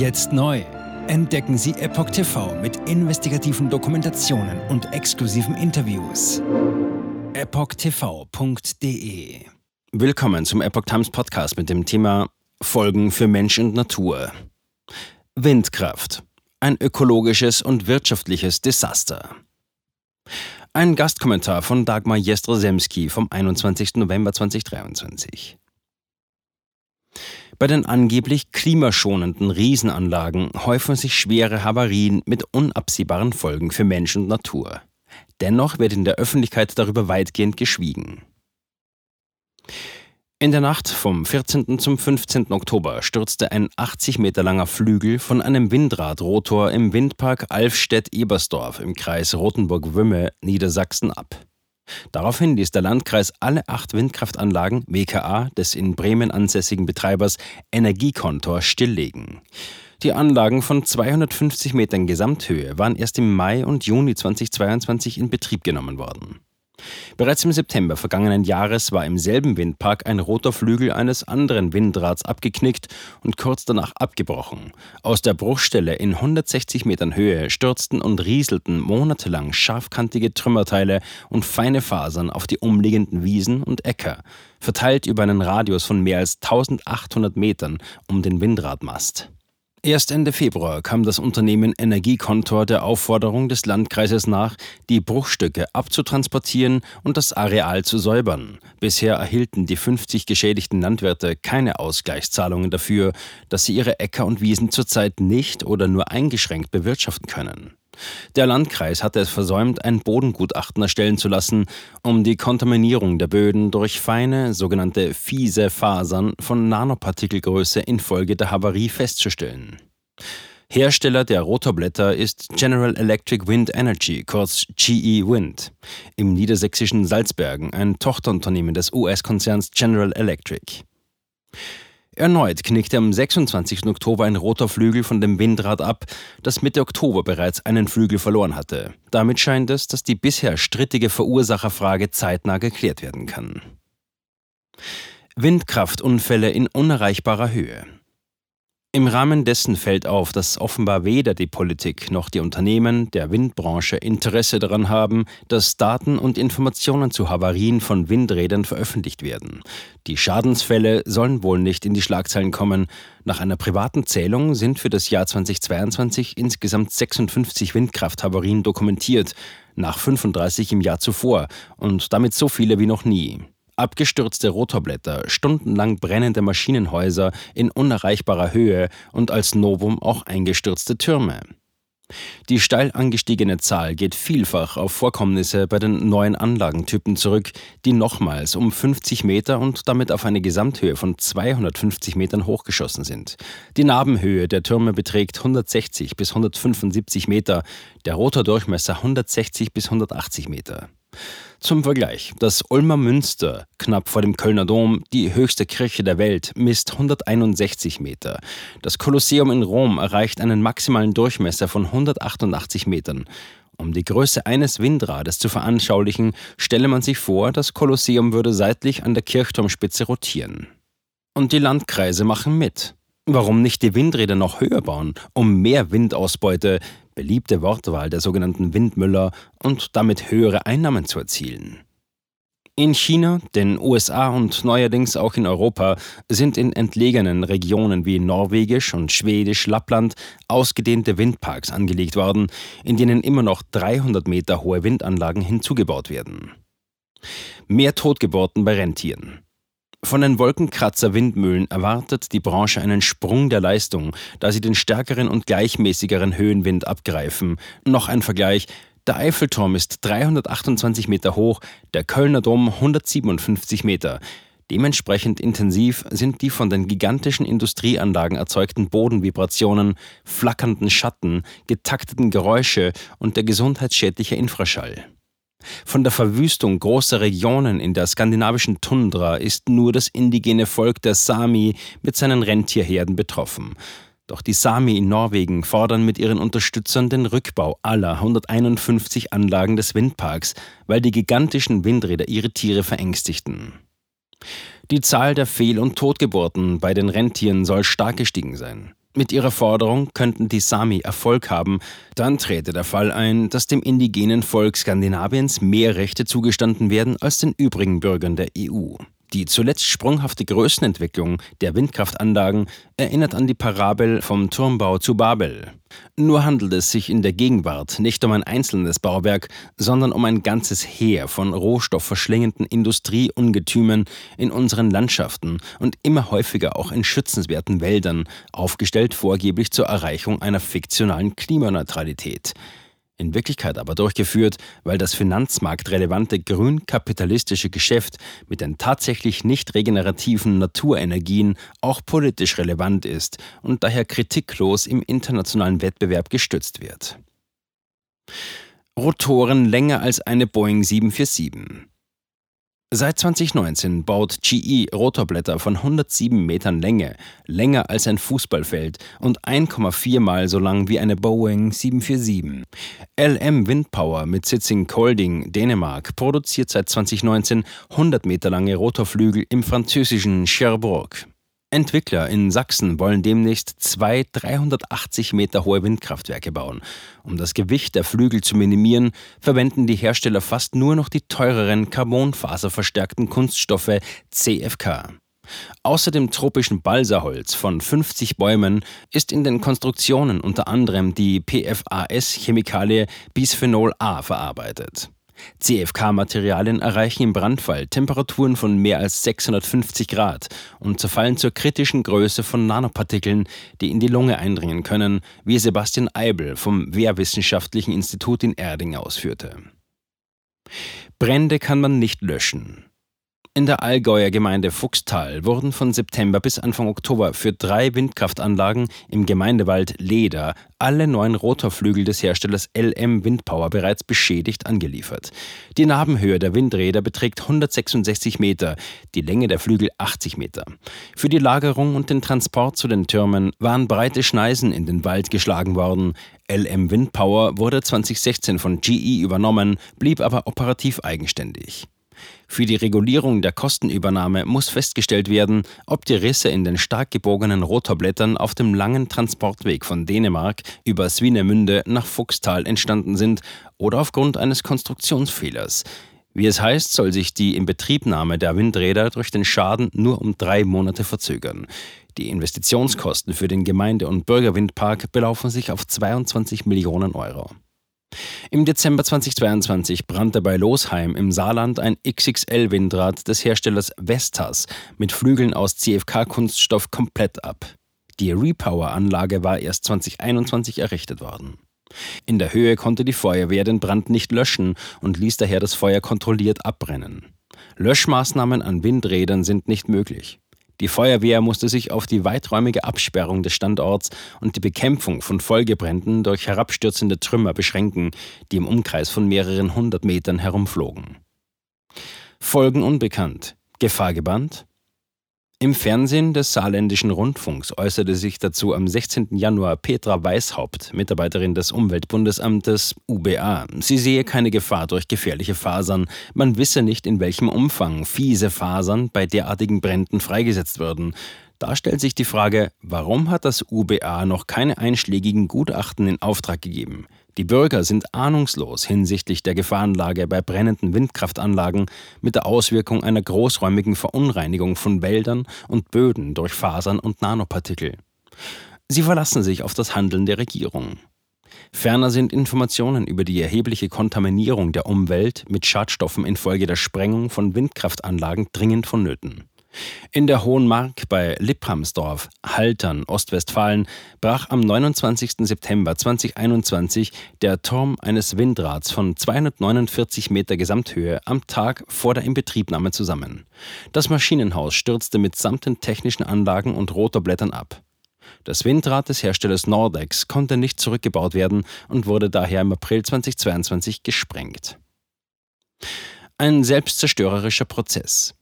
Jetzt neu. Entdecken Sie Epoch TV mit investigativen Dokumentationen und exklusiven Interviews. EpochTV.de Willkommen zum Epoch Times Podcast mit dem Thema Folgen für Mensch und Natur. Windkraft. Ein ökologisches und wirtschaftliches Desaster. Ein Gastkommentar von Dagmar Jestrosemski vom 21. November 2023. Bei den angeblich klimaschonenden Riesenanlagen häufen sich schwere Havarien mit unabsehbaren Folgen für Mensch und Natur. Dennoch wird in der Öffentlichkeit darüber weitgehend geschwiegen. In der Nacht vom 14. zum 15. Oktober stürzte ein 80 Meter langer Flügel von einem Windradrotor im Windpark Alfstedt-Ebersdorf im Kreis Rothenburg-Wümme, Niedersachsen ab. Daraufhin ließ der Landkreis alle acht Windkraftanlagen WKA des in Bremen ansässigen Betreibers Energiekontor stilllegen. Die Anlagen von 250 Metern Gesamthöhe waren erst im Mai und Juni 2022 in Betrieb genommen worden. Bereits im September vergangenen Jahres war im selben Windpark ein roter Flügel eines anderen Windrads abgeknickt und kurz danach abgebrochen. Aus der Bruchstelle in 160 Metern Höhe stürzten und rieselten monatelang scharfkantige Trümmerteile und feine Fasern auf die umliegenden Wiesen und Äcker, verteilt über einen Radius von mehr als 1800 Metern um den Windradmast. Erst Ende Februar kam das Unternehmen Energiekontor der Aufforderung des Landkreises nach, die Bruchstücke abzutransportieren und das Areal zu säubern. Bisher erhielten die 50 geschädigten Landwirte keine Ausgleichszahlungen dafür, dass sie ihre Äcker und Wiesen zurzeit nicht oder nur eingeschränkt bewirtschaften können. Der Landkreis hatte es versäumt, ein Bodengutachten erstellen zu lassen, um die Kontaminierung der Böden durch feine, sogenannte fiese Fasern von Nanopartikelgröße infolge der Havarie festzustellen. Hersteller der Rotorblätter ist General Electric Wind Energy, kurz GE Wind, im niedersächsischen Salzbergen, ein Tochterunternehmen des US-Konzerns General Electric. Erneut knickte am 26. Oktober ein roter Flügel von dem Windrad ab, das Mitte Oktober bereits einen Flügel verloren hatte. Damit scheint es, dass die bisher strittige Verursacherfrage zeitnah geklärt werden kann. Windkraftunfälle in unerreichbarer Höhe. Im Rahmen dessen fällt auf, dass offenbar weder die Politik noch die Unternehmen der Windbranche Interesse daran haben, dass Daten und Informationen zu Havarien von Windrädern veröffentlicht werden. Die Schadensfälle sollen wohl nicht in die Schlagzeilen kommen. Nach einer privaten Zählung sind für das Jahr 2022 insgesamt 56 Windkrafthavarien dokumentiert, nach 35 im Jahr zuvor und damit so viele wie noch nie abgestürzte Rotorblätter, stundenlang brennende Maschinenhäuser in unerreichbarer Höhe und als Novum auch eingestürzte Türme. Die steil angestiegene Zahl geht vielfach auf Vorkommnisse bei den neuen Anlagentypen zurück, die nochmals um 50 Meter und damit auf eine Gesamthöhe von 250 Metern hochgeschossen sind. Die Nabenhöhe der Türme beträgt 160 bis 175 Meter, der Rotordurchmesser 160 bis 180 Meter. Zum Vergleich, das Ulmer Münster, knapp vor dem Kölner Dom, die höchste Kirche der Welt, misst 161 Meter. Das Kolosseum in Rom erreicht einen maximalen Durchmesser von 188 Metern. Um die Größe eines Windrades zu veranschaulichen, stelle man sich vor, das Kolosseum würde seitlich an der Kirchturmspitze rotieren. Und die Landkreise machen mit. Warum nicht die Windräder noch höher bauen, um mehr Windausbeute, beliebte Wortwahl der sogenannten Windmüller und damit höhere Einnahmen zu erzielen? In China, den USA und neuerdings auch in Europa sind in entlegenen Regionen wie Norwegisch und Schwedisch Lappland ausgedehnte Windparks angelegt worden, in denen immer noch 300 Meter hohe Windanlagen hinzugebaut werden. Mehr Totgeburten bei Rentieren. Von den Wolkenkratzer-Windmühlen erwartet die Branche einen Sprung der Leistung, da sie den stärkeren und gleichmäßigeren Höhenwind abgreifen. Noch ein Vergleich. Der Eiffelturm ist 328 Meter hoch, der Kölner Dom 157 Meter. Dementsprechend intensiv sind die von den gigantischen Industrieanlagen erzeugten Bodenvibrationen, flackernden Schatten, getakteten Geräusche und der gesundheitsschädliche Infraschall. Von der Verwüstung großer Regionen in der skandinavischen Tundra ist nur das indigene Volk der Sami mit seinen Rentierherden betroffen. Doch die Sami in Norwegen fordern mit ihren Unterstützern den Rückbau aller 151 Anlagen des Windparks, weil die gigantischen Windräder ihre Tiere verängstigten. Die Zahl der Fehl- und Totgeburten bei den Rentieren soll stark gestiegen sein. Mit ihrer Forderung könnten die Sami Erfolg haben, dann träte der Fall ein, dass dem indigenen Volk Skandinaviens mehr Rechte zugestanden werden als den übrigen Bürgern der EU. Die zuletzt sprunghafte Größenentwicklung der Windkraftanlagen erinnert an die Parabel vom Turmbau zu Babel. Nur handelt es sich in der Gegenwart nicht um ein einzelnes Bauwerk, sondern um ein ganzes Heer von rohstoffverschlingenden Industrieungetümen in unseren Landschaften und immer häufiger auch in schützenswerten Wäldern, aufgestellt vorgeblich zur Erreichung einer fiktionalen Klimaneutralität in Wirklichkeit aber durchgeführt, weil das finanzmarktrelevante grün-kapitalistische Geschäft mit den tatsächlich nicht regenerativen Naturenergien auch politisch relevant ist und daher kritiklos im internationalen Wettbewerb gestützt wird. Rotoren länger als eine Boeing 747. Seit 2019 baut GE Rotorblätter von 107 Metern Länge, länger als ein Fußballfeld und 1,4 mal so lang wie eine Boeing 747. LM Windpower mit Sitz in Kolding, Dänemark, produziert seit 2019 100 Meter lange Rotorflügel im französischen Cherbourg. Entwickler in Sachsen wollen demnächst zwei 380 Meter hohe Windkraftwerke bauen. Um das Gewicht der Flügel zu minimieren, verwenden die Hersteller fast nur noch die teureren carbonfaserverstärkten Kunststoffe CFK. Außer dem tropischen Balsaholz von 50 Bäumen ist in den Konstruktionen unter anderem die PFAS-Chemikalie Bisphenol A verarbeitet. CFK-Materialien erreichen im Brandfall Temperaturen von mehr als 650 Grad und zerfallen zur kritischen Größe von Nanopartikeln, die in die Lunge eindringen können, wie Sebastian Eibel vom Wehrwissenschaftlichen Institut in Erding ausführte. Brände kann man nicht löschen. In der Allgäuer Gemeinde Fuchstal wurden von September bis Anfang Oktober für drei Windkraftanlagen im Gemeindewald Leder alle neun Rotorflügel des Herstellers LM Windpower bereits beschädigt angeliefert. Die Nabenhöhe der Windräder beträgt 166 Meter, die Länge der Flügel 80 Meter. Für die Lagerung und den Transport zu den Türmen waren breite Schneisen in den Wald geschlagen worden. LM Windpower wurde 2016 von GE übernommen, blieb aber operativ eigenständig. Für die Regulierung der Kostenübernahme muss festgestellt werden, ob die Risse in den stark gebogenen Rotorblättern auf dem langen Transportweg von Dänemark über Swinemünde nach Fuchstal entstanden sind oder aufgrund eines Konstruktionsfehlers. Wie es heißt, soll sich die Inbetriebnahme der Windräder durch den Schaden nur um drei Monate verzögern. Die Investitionskosten für den Gemeinde- und Bürgerwindpark belaufen sich auf 22 Millionen Euro. Im Dezember 2022 brannte bei Losheim im Saarland ein XXL-Windrad des Herstellers Vestas mit Flügeln aus CFK-Kunststoff komplett ab. Die Repower-Anlage war erst 2021 errichtet worden. In der Höhe konnte die Feuerwehr den Brand nicht löschen und ließ daher das Feuer kontrolliert abbrennen. Löschmaßnahmen an Windrädern sind nicht möglich. Die Feuerwehr musste sich auf die weiträumige Absperrung des Standorts und die Bekämpfung von Folgebränden durch herabstürzende Trümmer beschränken, die im Umkreis von mehreren hundert Metern herumflogen. Folgen unbekannt. Gefahr gebannt? Im Fernsehen des saarländischen Rundfunks äußerte sich dazu am 16. Januar Petra Weishaupt, Mitarbeiterin des Umweltbundesamtes UBA. Sie sehe keine Gefahr durch gefährliche Fasern. Man wisse nicht, in welchem Umfang fiese Fasern bei derartigen Bränden freigesetzt würden. Da stellt sich die Frage, warum hat das UBA noch keine einschlägigen Gutachten in Auftrag gegeben? Die Bürger sind ahnungslos hinsichtlich der Gefahrenlage bei brennenden Windkraftanlagen mit der Auswirkung einer großräumigen Verunreinigung von Wäldern und Böden durch Fasern und Nanopartikel. Sie verlassen sich auf das Handeln der Regierung. Ferner sind Informationen über die erhebliche Kontaminierung der Umwelt mit Schadstoffen infolge der Sprengung von Windkraftanlagen dringend vonnöten. In der Hohen Mark bei Lipphamsdorf, Haltern, Ostwestfalen, brach am 29. September 2021 der Turm eines Windrads von 249 Meter Gesamthöhe am Tag vor der Inbetriebnahme zusammen. Das Maschinenhaus stürzte mitsamt den technischen Anlagen und Rotorblättern ab. Das Windrad des Herstellers Nordex konnte nicht zurückgebaut werden und wurde daher im April 2022 gesprengt. Ein selbstzerstörerischer Prozess.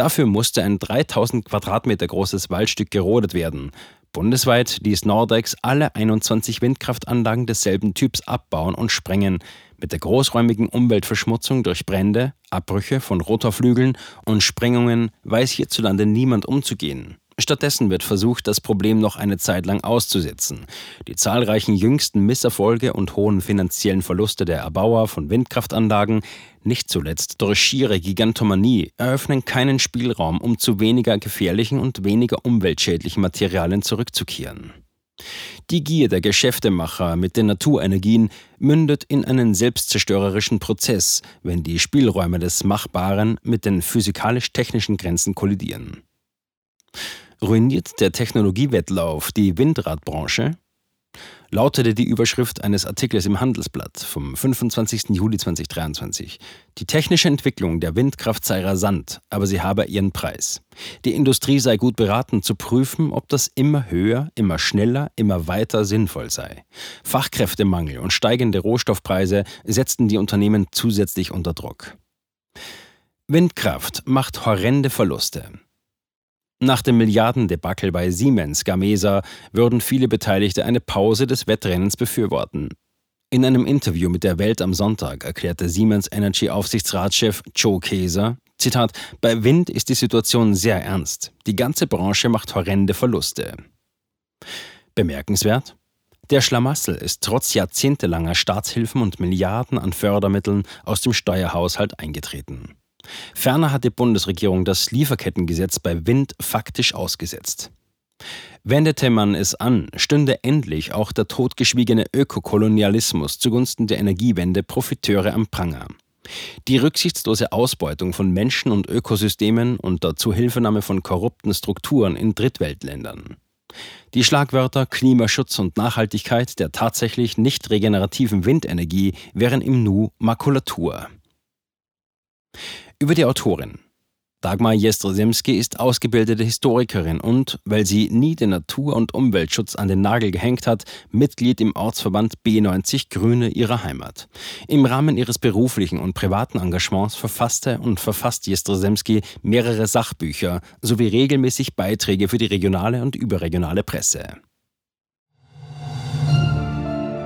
Dafür musste ein 3000 Quadratmeter großes Waldstück gerodet werden. Bundesweit ließ Nordex alle 21 Windkraftanlagen desselben Typs abbauen und sprengen. Mit der großräumigen Umweltverschmutzung durch Brände, Abbrüche von Rotorflügeln und Sprengungen weiß hierzulande niemand umzugehen. Stattdessen wird versucht, das Problem noch eine Zeit lang auszusetzen. Die zahlreichen jüngsten Misserfolge und hohen finanziellen Verluste der Erbauer von Windkraftanlagen, nicht zuletzt durch schiere Gigantomanie, eröffnen keinen Spielraum, um zu weniger gefährlichen und weniger umweltschädlichen Materialien zurückzukehren. Die Gier der Geschäftemacher mit den Naturenergien mündet in einen selbstzerstörerischen Prozess, wenn die Spielräume des Machbaren mit den physikalisch-technischen Grenzen kollidieren. Ruiniert der Technologiewettlauf die Windradbranche? lautete die Überschrift eines Artikels im Handelsblatt vom 25. Juli 2023. Die technische Entwicklung der Windkraft sei rasant, aber sie habe ihren Preis. Die Industrie sei gut beraten zu prüfen, ob das immer höher, immer schneller, immer weiter sinnvoll sei. Fachkräftemangel und steigende Rohstoffpreise setzten die Unternehmen zusätzlich unter Druck. Windkraft macht horrende Verluste. Nach dem Milliardendebakel bei Siemens Gamesa würden viele Beteiligte eine Pause des Wettrennens befürworten. In einem Interview mit der Welt am Sonntag erklärte Siemens Energy Aufsichtsratschef Joe Keser, Zitat, bei Wind ist die Situation sehr ernst. Die ganze Branche macht horrende Verluste. Bemerkenswert? Der Schlamassel ist trotz jahrzehntelanger Staatshilfen und Milliarden an Fördermitteln aus dem Steuerhaushalt eingetreten. Ferner hat die Bundesregierung das Lieferkettengesetz bei Wind faktisch ausgesetzt. Wendete man es an, stünde endlich auch der totgeschwiegene Ökokolonialismus zugunsten der Energiewende Profiteure am Pranger. Die rücksichtslose Ausbeutung von Menschen und Ökosystemen unter Zuhilfenahme von korrupten Strukturen in Drittweltländern. Die Schlagwörter Klimaschutz und Nachhaltigkeit der tatsächlich nicht regenerativen Windenergie wären im Nu Makulatur. Über die Autorin. Dagmar Jestrzemski ist ausgebildete Historikerin und, weil sie nie den Natur- und Umweltschutz an den Nagel gehängt hat, Mitglied im Ortsverband B90 Grüne ihrer Heimat. Im Rahmen ihres beruflichen und privaten Engagements verfasste und verfasst Jestrzemski mehrere Sachbücher sowie regelmäßig Beiträge für die regionale und überregionale Presse.